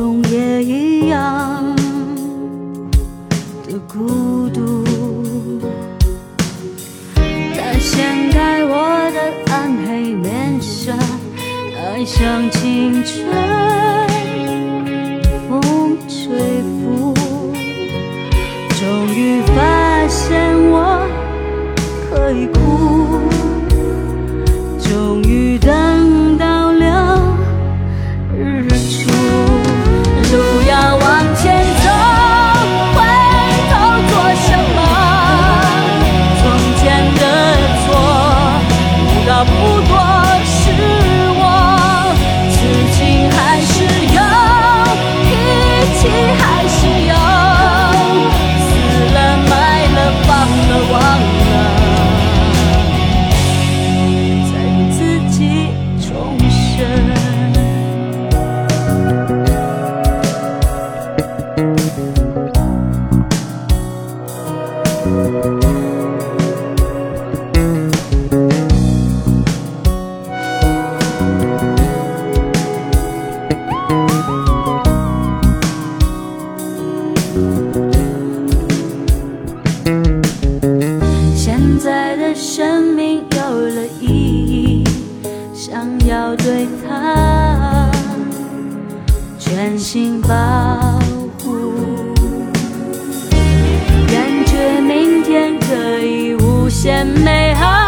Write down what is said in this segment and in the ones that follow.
中也一样的孤独。他掀开我的暗黑面纱爱像青春。在的生命有了意义想要对他全心保护。感觉明天可以无限美好。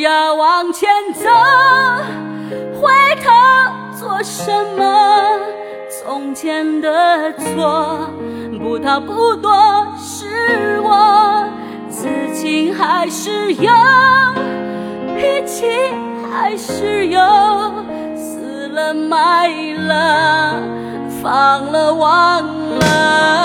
要往前走回头做什么从前的错不逃不躲是我此情还是有脾气还是有死了埋了放了忘了。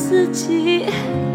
自己。